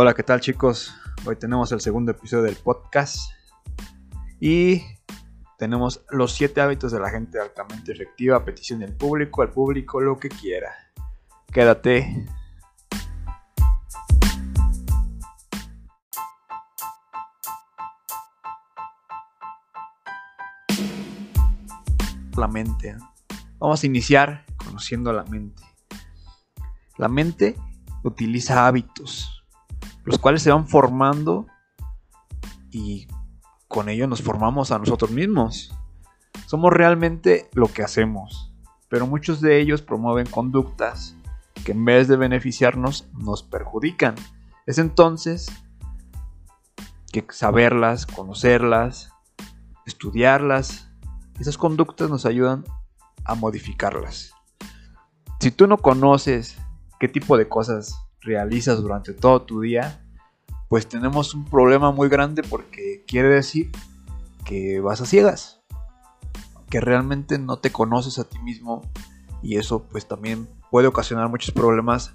Hola, ¿qué tal chicos? Hoy tenemos el segundo episodio del podcast y tenemos los 7 hábitos de la gente altamente efectiva, petición del público, al público lo que quiera. Quédate. La mente. Vamos a iniciar conociendo la mente. La mente utiliza hábitos los cuales se van formando y con ello nos formamos a nosotros mismos. Somos realmente lo que hacemos, pero muchos de ellos promueven conductas que en vez de beneficiarnos nos perjudican. Es entonces que saberlas, conocerlas, estudiarlas, esas conductas nos ayudan a modificarlas. Si tú no conoces qué tipo de cosas realizas durante todo tu día, pues tenemos un problema muy grande porque quiere decir que vas a ciegas, que realmente no te conoces a ti mismo y eso pues también puede ocasionar muchos problemas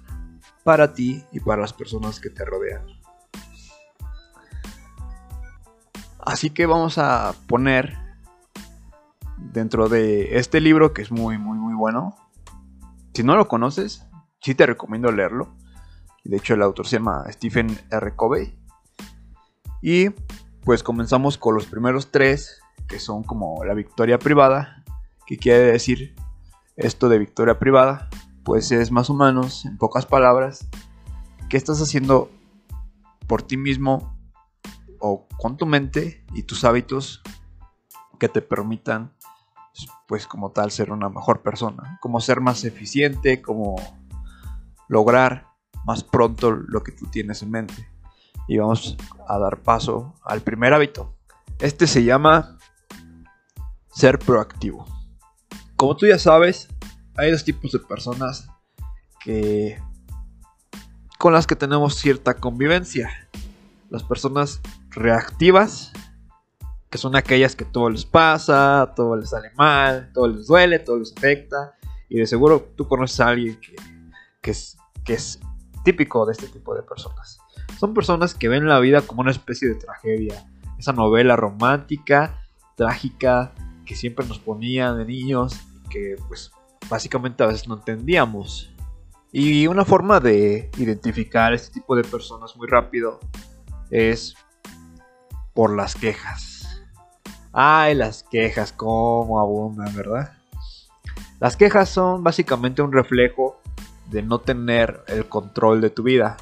para ti y para las personas que te rodean. Así que vamos a poner dentro de este libro que es muy muy muy bueno. Si no lo conoces, sí te recomiendo leerlo de hecho, el autor se llama Stephen R. Covey. Y pues comenzamos con los primeros tres, que son como la victoria privada. ¿Qué quiere decir esto de victoria privada? Pues es más o menos, en pocas palabras, qué estás haciendo por ti mismo o con tu mente y tus hábitos que te permitan, pues como tal, ser una mejor persona. Como ser más eficiente, como lograr más pronto lo que tú tienes en mente. Y vamos a dar paso al primer hábito. Este se llama ser proactivo. Como tú ya sabes, hay dos tipos de personas que con las que tenemos cierta convivencia. Las personas reactivas, que son aquellas que todo les pasa, todo les sale mal, todo les duele, todo les afecta. Y de seguro tú conoces a alguien que, que es, que es típico de este tipo de personas. Son personas que ven la vida como una especie de tragedia, esa novela romántica, trágica, que siempre nos ponían de niños y que pues básicamente a veces no entendíamos. Y una forma de identificar este tipo de personas muy rápido es por las quejas. Ay, las quejas, cómo abundan, ¿verdad? Las quejas son básicamente un reflejo de no tener el control de tu vida.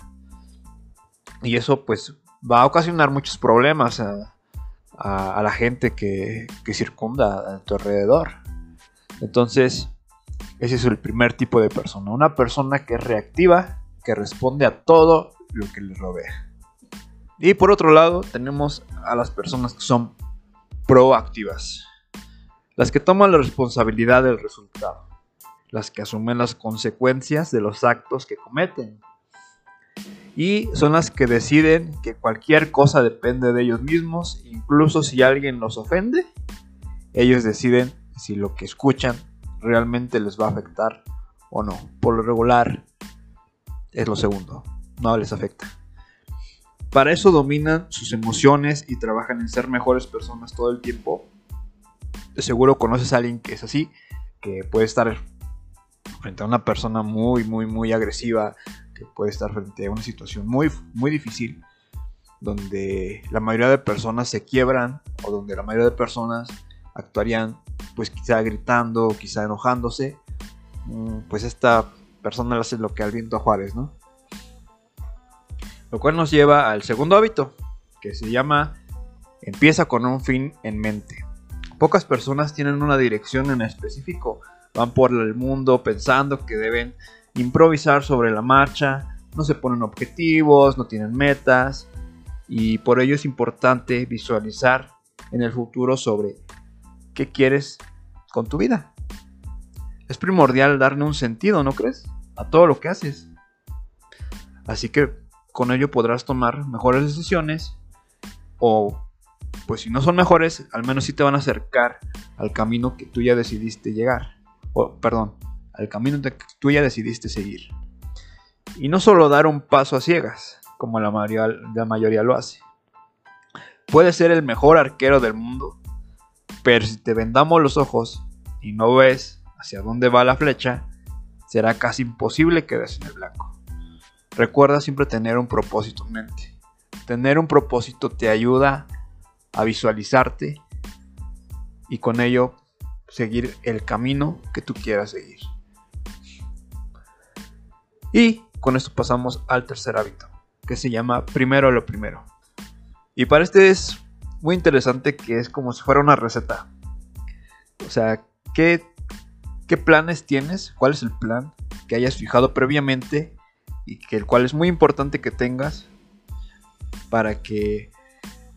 Y eso pues va a ocasionar muchos problemas a, la gente que, que, circunda a tu alrededor. Entonces, ese es el primer tipo de persona. Una persona que es reactiva, que responde a todo lo que le rodea. Y por otro lado, tenemos a las personas que son proactivas. Las que toman la responsabilidad del resultado las que asumen las consecuencias de los actos que cometen. Y son las que deciden que cualquier cosa depende de ellos mismos, incluso si alguien los ofende, ellos deciden si lo que escuchan realmente les va a afectar o no. Por lo regular es lo segundo, no les afecta. Para eso dominan sus emociones y trabajan en ser mejores personas todo el tiempo. De seguro conoces a alguien que es así, que puede estar frente a una persona muy, muy, muy agresiva, que puede estar frente a una situación muy, muy difícil, donde la mayoría de personas se quiebran o donde la mayoría de personas actuarían pues quizá gritando, quizá enojándose, mm, pues esta persona le hace lo que al viento a Juárez, ¿no? Lo cual nos lleva al segundo hábito, que se llama empieza con un fin en mente. Pocas personas tienen una dirección en específico van por el mundo pensando que deben improvisar sobre la marcha, no se ponen objetivos, no tienen metas y por ello es importante visualizar en el futuro sobre qué quieres con tu vida. Es primordial darle un sentido, ¿no crees? A todo lo que haces. Así que con ello podrás tomar mejores decisiones o pues si no son mejores, al menos sí te van a acercar al camino que tú ya decidiste llegar perdón, al camino que tú ya decidiste seguir. Y no solo dar un paso a ciegas, como la mayoría, la mayoría lo hace. Puedes ser el mejor arquero del mundo, pero si te vendamos los ojos y no ves hacia dónde va la flecha, será casi imposible que des en el blanco. Recuerda siempre tener un propósito en mente. Tener un propósito te ayuda a visualizarte y con ello seguir el camino que tú quieras seguir. Y con esto pasamos al tercer hábito, que se llama primero lo primero. Y para este es muy interesante que es como si fuera una receta. O sea, ¿qué, qué planes tienes? ¿Cuál es el plan que hayas fijado previamente? Y que el cual es muy importante que tengas para que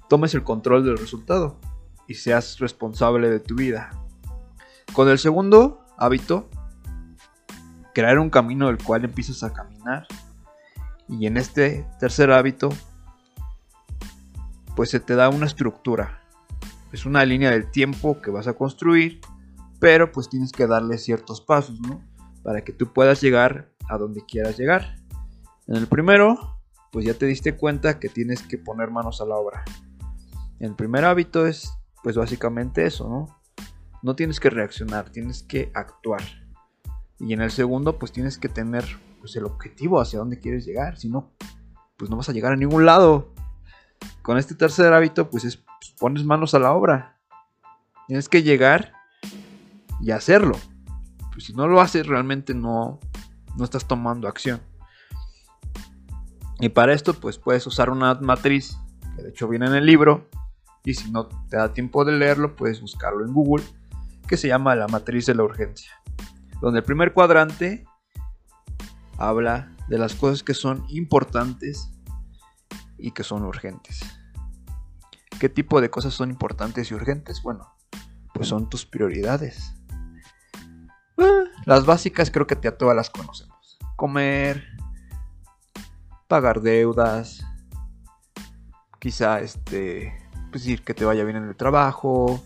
tomes el control del resultado y seas responsable de tu vida. Con el segundo hábito, crear un camino del cual empiezas a caminar. Y en este tercer hábito, pues se te da una estructura. Es una línea del tiempo que vas a construir, pero pues tienes que darle ciertos pasos, ¿no? Para que tú puedas llegar a donde quieras llegar. En el primero, pues ya te diste cuenta que tienes que poner manos a la obra. El primer hábito es, pues básicamente eso, ¿no? No tienes que reaccionar, tienes que actuar. Y en el segundo, pues tienes que tener pues, el objetivo hacia dónde quieres llegar. Si no, pues no vas a llegar a ningún lado. Con este tercer hábito, pues es pues, pones manos a la obra. Tienes que llegar y hacerlo. Pues si no lo haces, realmente no, no estás tomando acción. Y para esto, pues puedes usar una matriz, que de hecho viene en el libro. Y si no te da tiempo de leerlo, puedes buscarlo en Google, que se llama la matriz de la urgencia donde el primer cuadrante habla de las cosas que son importantes y que son urgentes. ¿Qué tipo de cosas son importantes y urgentes? Bueno, pues son tus prioridades. Las básicas creo que ya todas las conocemos. Comer, pagar deudas, quizá este, pues decir que te vaya bien en el trabajo,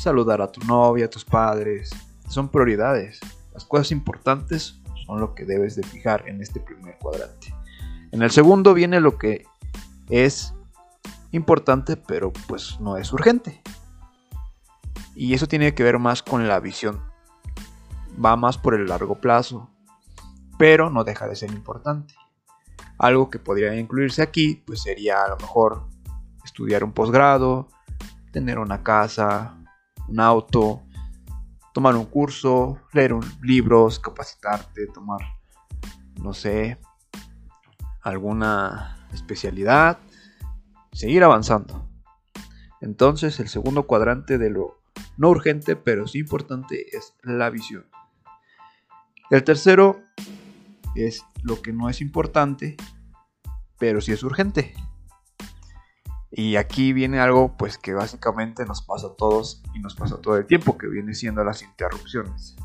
saludar a tu novia, a tus padres. Son prioridades. Las cosas importantes son lo que debes de fijar en este primer cuadrante. En el segundo viene lo que es importante, pero pues no es urgente. Y eso tiene que ver más con la visión. Va más por el largo plazo, pero no deja de ser importante. Algo que podría incluirse aquí, pues sería a lo mejor estudiar un posgrado, tener una casa, un auto, tomar un curso, leer libros, capacitarte, tomar, no sé, alguna especialidad, seguir avanzando. Entonces el segundo cuadrante de lo no urgente pero sí importante es la visión. El tercero es lo que no es importante pero sí es urgente. Y aquí viene algo pues que básicamente nos pasa a todos y nos pasa todo el tiempo, que viene siendo las interrupciones.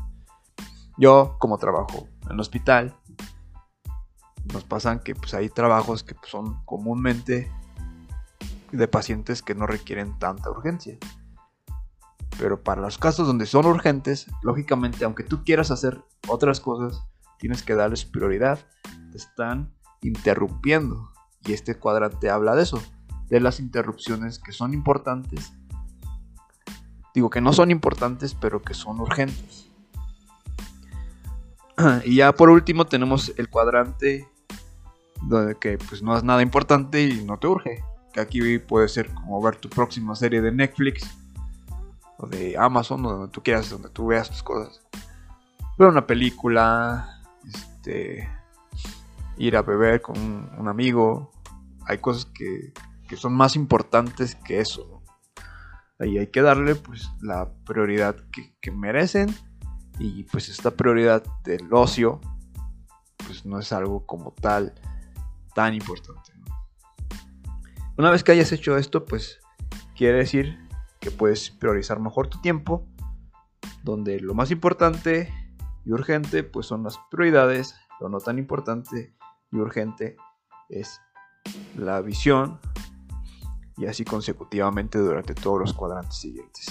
Yo como trabajo en el hospital, nos pasan que pues hay trabajos que pues, son comúnmente de pacientes que no requieren tanta urgencia. Pero para los casos donde son urgentes, lógicamente, aunque tú quieras hacer otras cosas, tienes que darles prioridad. Te están interrumpiendo. Y este cuadrante habla de eso de las interrupciones que son importantes. Digo que no son importantes, pero que son urgentes. Y ya por último tenemos el cuadrante donde que pues no es nada importante y no te urge. Que aquí puede ser como ver tu próxima serie de Netflix o de Amazon o donde tú quieras, donde tú veas tus cosas. Ver una película, este, ir a beber con un amigo. Hay cosas que que son más importantes que eso. Ahí hay que darle pues la prioridad que, merecen y pues esta prioridad del ocio pues no es algo como tal tan importante. Una vez que hayas hecho esto pues quiere decir que puedes priorizar mejor tu tiempo donde lo más importante y urgente pues son las prioridades, lo no tan importante y urgente es la visión y así consecutivamente durante todos los cuadrantes siguientes.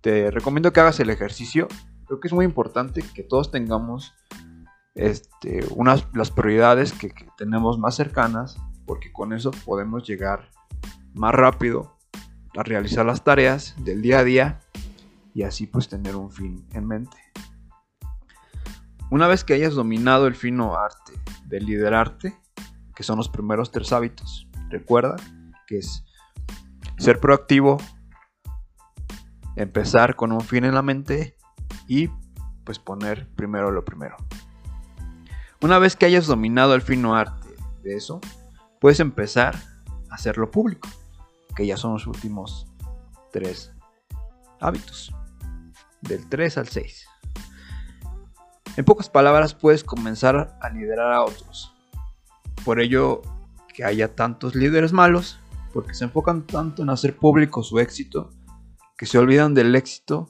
Te recomiendo que hagas el ejercicio. Creo que es muy importante que todos tengamos este, unas, las prioridades que, tenemos más cercanas porque con eso podemos llegar más rápido a realizar las tareas del día a día y así pues tener un fin en mente. Una vez que hayas dominado el fino arte de liderarte, que son los primeros tres hábitos, recuerda que es ser proactivo, empezar con un fin en la mente y pues poner primero lo primero. Una vez que hayas dominado el fino arte de eso, puedes empezar a hacerlo público, que ya son los últimos tres hábitos, del 3 al 6. En pocas palabras, puedes comenzar a liderar a otros. Por ello, que haya tantos líderes malos, porque se enfocan tanto en hacer público su éxito, que se olvidan del éxito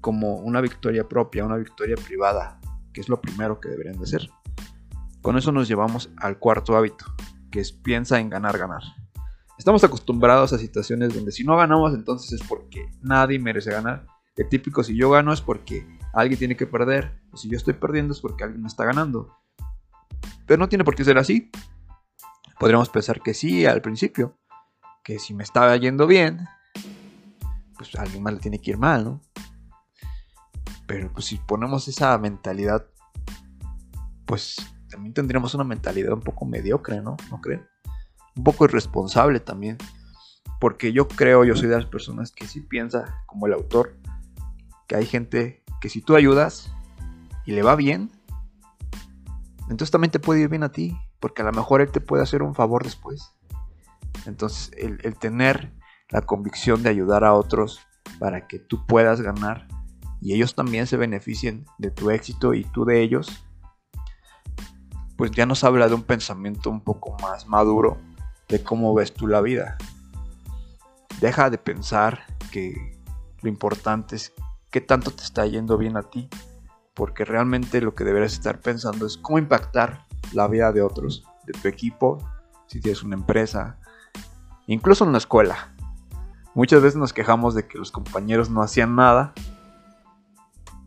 como una victoria propia, una victoria privada, que es lo primero que deberían de hacer. Con eso nos llevamos al cuarto hábito, que es piensa en ganar, ganar. Estamos acostumbrados a situaciones donde si no ganamos entonces es porque nadie merece ganar. El típico si yo gano es porque alguien tiene que perder, o si yo estoy perdiendo es porque alguien me está ganando. Pero no tiene por qué ser así. Podríamos pensar que sí al principio, que si me estaba yendo bien, pues alguien más le tiene que ir mal, ¿no? Pero pues si ponemos esa mentalidad, pues también tendríamos una mentalidad un poco mediocre, ¿no? ¿No creen? Un poco irresponsable también. Porque yo creo, yo soy de las personas que sí piensa, como el autor, que hay gente que si tú ayudas y le va bien, entonces también te puede ir bien a ti, porque a lo mejor él te puede hacer un favor después. Entonces, el, tener la convicción de ayudar a otros para que tú puedas ganar y ellos también se beneficien de tu éxito y tú de ellos, pues ya nos habla de un pensamiento un poco más maduro de cómo ves tú la vida. Deja de pensar que lo importante es qué tanto te está yendo bien a ti, porque realmente lo que deberías estar pensando es cómo impactar la vida de otros, de tu equipo, si tienes una empresa, incluso en la escuela. Muchas veces nos quejamos de que los compañeros no hacían nada,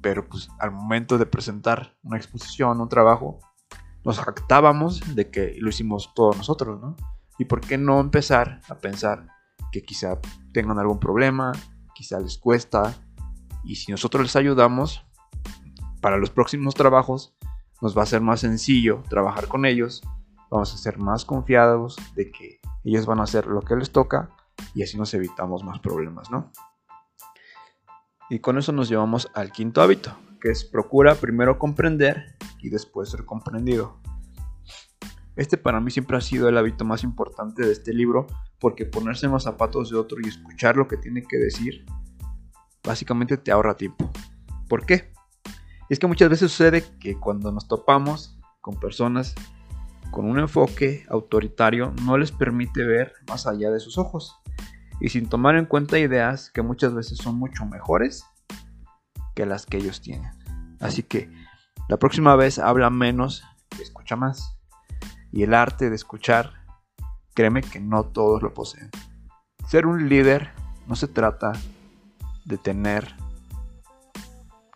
pero pues al momento de presentar una exposición, un trabajo, nos jactábamos de que lo hicimos todos nosotros, ¿no? ¿Y por qué no empezar a pensar que quizá tengan algún problema, quizá les cuesta, y si nosotros les ayudamos, para los próximos trabajos nos va a ser más sencillo trabajar con ellos, vamos a ser más confiados de que ellos van a hacer lo que les toca y así nos evitamos más problemas, ¿no? Y con eso nos llevamos al quinto hábito, que es procura primero comprender y después ser comprendido. Este para mí siempre ha sido el hábito más importante de este libro, porque ponerse en los zapatos de otro y escuchar lo que tiene que decir, básicamente te ahorra tiempo. ¿Por qué? Es que muchas veces sucede que cuando nos topamos con personas con un enfoque autoritario no les permite ver más allá de sus ojos y sin tomar en cuenta ideas que muchas veces son mucho mejores que las que ellos tienen. Así que la próxima vez habla menos y escucha más. Y el arte de escuchar, créeme que no todos lo poseen. Ser un líder no se trata de tener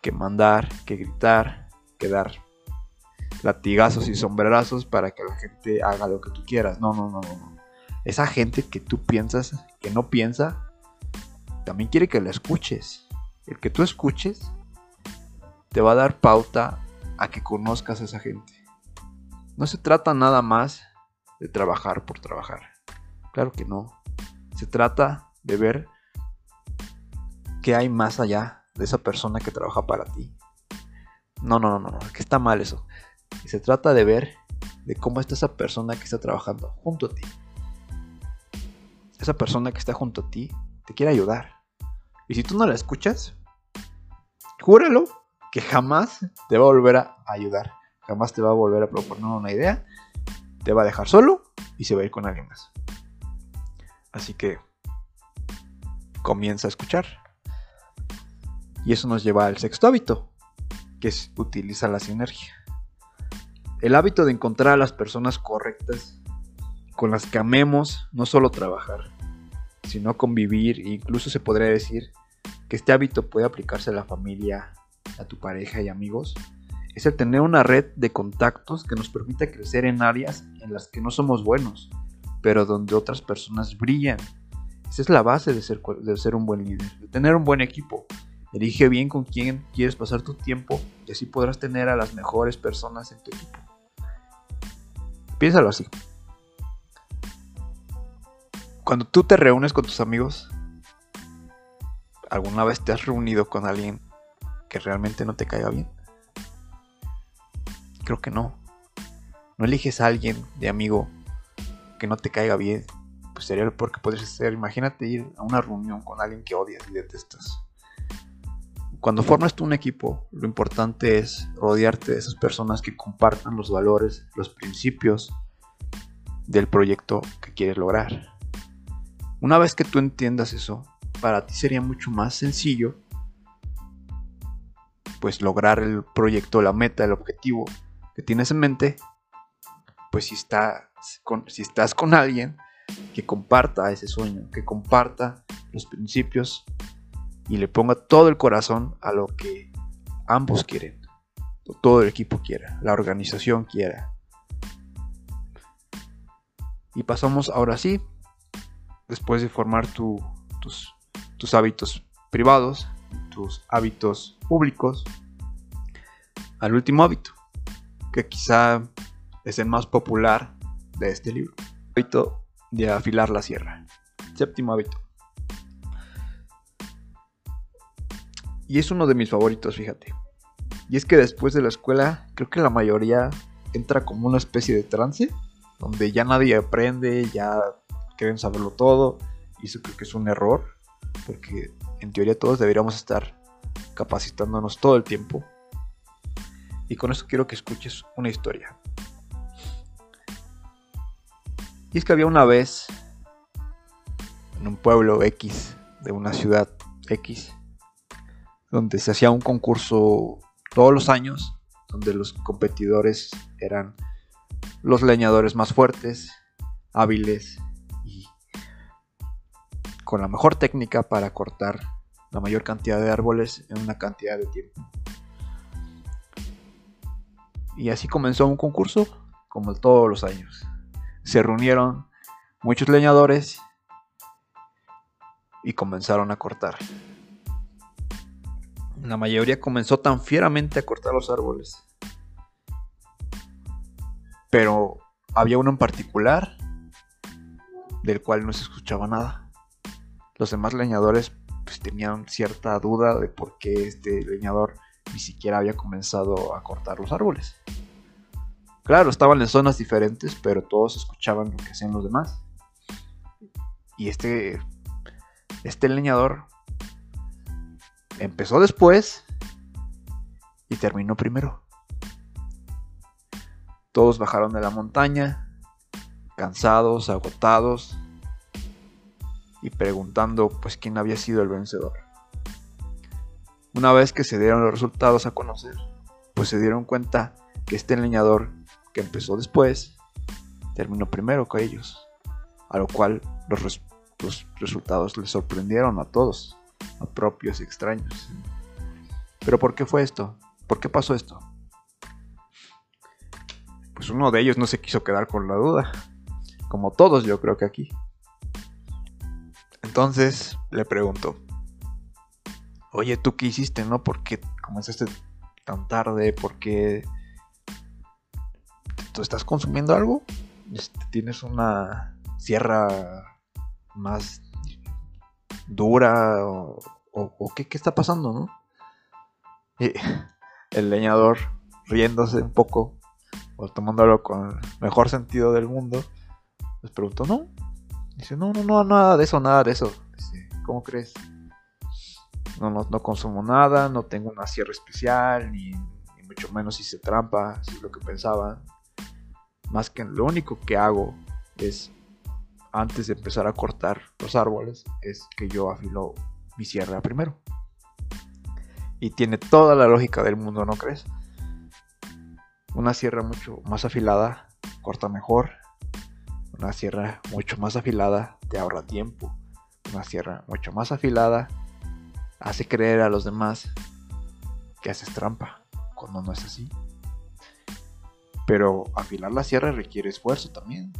que mandar, que gritar, que dar latigazos y sombrerazos para que la gente haga lo que tú quieras. No, no, no, no. Esa gente que tú piensas que no piensa, también quiere que la escuches. El que tú escuches te va a dar pauta a que conozcas a esa gente. No se trata nada más de trabajar por trabajar. Claro que no. Se trata de ver qué hay más allá de esa persona que trabaja para ti. No, no, no, no, que está mal eso. Y se trata de ver de cómo está esa persona que está trabajando junto a ti. Esa persona que está junto a ti te quiere ayudar. Y si tú no la escuchas, júralo que jamás te va a volver a ayudar. Jamás te va a volver a proponer una idea. Te va a dejar solo y se va a ir con alguien más. Así que comienza a escuchar. Y eso nos lleva al sexto hábito, que es utiliza la sinergia. El hábito de encontrar a las personas correctas con las que amemos no solo trabajar, sino convivir e incluso se podría decir que este hábito puede aplicarse a la familia, a tu pareja y amigos, es el tener una red de contactos que nos permita crecer en áreas en las que no somos buenos, pero donde otras personas brillan. Esa es la base de ser, de ser un buen líder, de tener un buen equipo. Elige bien con quién quieres pasar tu tiempo y así podrás tener a las mejores personas en tu equipo. Piénsalo así. Cuando tú te reúnes con tus amigos, ¿alguna vez te has reunido con alguien que realmente no te caiga bien? Creo que no. No eliges a alguien de amigo que no te caiga bien. Pues sería porque podrías ser. Imagínate ir a una reunión con alguien que odias y detestas. Cuando formas tú un equipo, lo importante es rodearte de esas personas que compartan los valores, los principios del proyecto que quieres lograr. Una vez que tú entiendas eso, para ti sería mucho más sencillo pues lograr el proyecto, la meta, el objetivo que tienes en mente, pues si, está con, si estás con alguien que comparta ese sueño, que comparta los principios y le ponga todo el corazón a lo que ambos quieren, todo el equipo quiera, la organización quiera. Y pasamos ahora sí después de formar tus, tus hábitos privados, tus hábitos públicos, al último hábito, que quizá es el más popular de este libro. Hábito de afilar la sierra. Séptimo hábito. Y es uno de mis favoritos, fíjate. Y es que después de la escuela, creo que la mayoría entra como una especie de trance, donde ya nadie aprende, ya quieren saberlo todo. Y eso creo que es un error, porque en teoría todos deberíamos estar capacitándonos todo el tiempo. Y con eso quiero que escuches una historia. Y es que había una vez en un pueblo X de una ciudad X donde se hacía un concurso todos los años donde los competidores eran los leñadores más fuertes, hábiles con la mejor técnica para cortar la mayor cantidad de árboles en una cantidad de tiempo. Y así comenzó un concurso, como todos los años. Se reunieron muchos leñadores y comenzaron a cortar. La mayoría comenzó tan fieramente a cortar los árboles. Pero había uno en particular del cual no se escuchaba nada los demás leñadores pues, tenían cierta duda de por qué este leñador ni siquiera había comenzado a cortar los árboles. Claro, estaban en zonas diferentes, pero todos escuchaban lo que hacían los demás. Y este, este leñador empezó después y terminó primero. Todos bajaron de la montaña, cansados, agotados, y preguntando pues quién había sido el vencedor. Una vez que se dieron los resultados a conocer, pues se dieron cuenta que este leñador que empezó después terminó primero que ellos, a lo cual los resultados les sorprendieron a todos, a propios extraños. Pero ¿por qué fue esto? ¿Por qué pasó esto? Pues uno de ellos no se quiso quedar con la duda, como todos yo creo que aquí. Entonces le pregunto, oye, ¿tú qué hiciste, no? ¿Por qué comenzaste tan tarde? ¿Por qué tú estás consumiendo algo? Este, ¿Tienes una sierra más dura? ¿O, qué, está pasando, no? el leñador riéndose un poco o tomándolo con el mejor sentido del mundo, les preguntó, no, Dice, no, no, no, nada de eso, nada de eso. Dice, ¿cómo crees? No, no, no consumo nada, no tengo una sierra especial, ni, mucho menos hice trampa, si es lo que pensaba. Más que lo único que hago es, antes de empezar a cortar los árboles, es que yo afilo mi sierra primero. Y tiene toda la lógica del mundo, ¿no crees? Una sierra mucho más afilada corta mejor, una sierra mucho más afilada te ahorra tiempo. Una sierra mucho más afilada hace creer a los demás que haces trampa, cuando no es así. Pero afilar la sierra requiere esfuerzo también.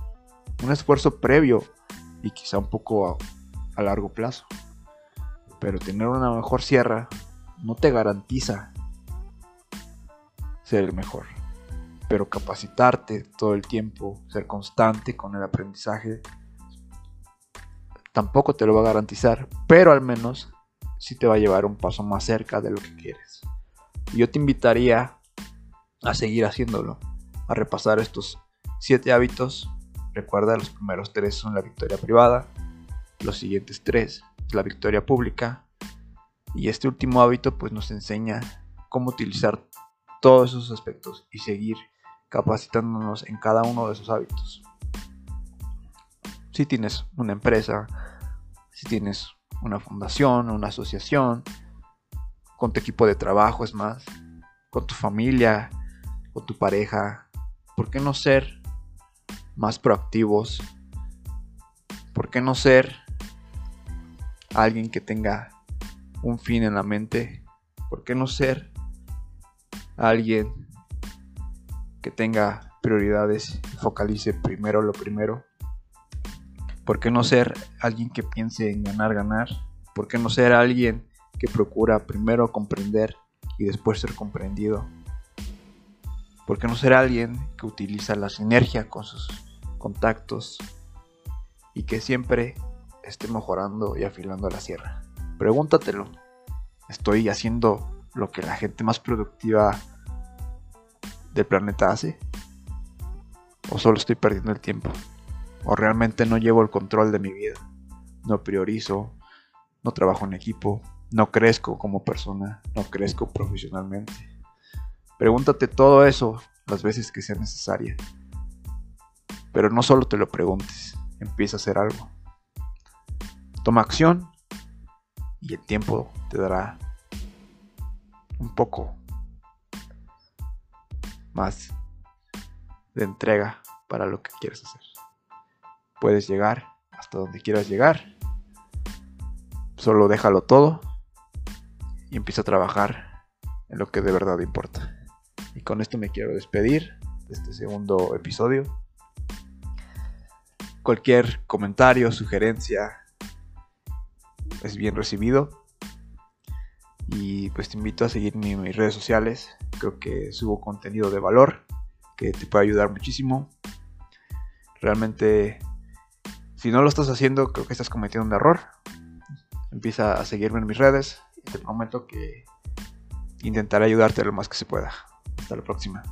Un esfuerzo previo y quizá un poco a, largo plazo. Pero tener una mejor sierra no te garantiza ser el mejor. Pero capacitarte todo el tiempo, ser constante con el aprendizaje, tampoco te lo va a garantizar, pero al menos sí te va a llevar un paso más cerca de lo que quieres. Yo te invitaría a seguir haciéndolo, a repasar estos siete hábitos. Recuerda, los primeros tres son la victoria privada, los siguientes tres es la victoria pública y este último hábito pues nos enseña cómo utilizar todos esos aspectos y seguir capacitándonos en cada uno de esos hábitos. Si tienes una empresa, si tienes una fundación, una asociación, con tu equipo de trabajo, es más, con tu familia, con tu pareja, ¿por qué no ser más proactivos? ¿Por qué no ser alguien que tenga un fin en la mente? ¿Por qué no ser alguien que tenga prioridades y focalice primero lo primero? ¿Por qué no ser alguien que piense en ganar, ganar? ¿Por qué no ser alguien que procura primero comprender y después ser comprendido? ¿Por qué no ser alguien que utiliza la sinergia con sus contactos y que siempre esté mejorando y afilando la sierra? Pregúntatelo. ¿Estoy haciendo lo que la gente más productiva del planeta hace? ¿O solo estoy perdiendo el tiempo? ¿O realmente no llevo el control de mi vida? No priorizo, no trabajo en equipo, no crezco como persona, no crezco profesionalmente. Pregúntate todo eso las veces que sea necesaria. Pero no solo te lo preguntes, empieza a hacer algo. Toma acción y el tiempo te dará un poco más de entrega para lo que quieres hacer. Puedes llegar hasta donde quieras llegar. Solo déjalo todo y empieza a trabajar en lo que de verdad importa. Y con esto me quiero despedir de este segundo episodio. Cualquier comentario, sugerencia es bien recibido. Y pues te invito a seguirme en mis redes sociales. Creo que subo contenido de valor que te puede ayudar muchísimo. Realmente, si no lo estás haciendo, creo que estás cometiendo un error. Empieza a seguirme en mis redes y te prometo que intentaré ayudarte lo más que se pueda. Hasta la próxima.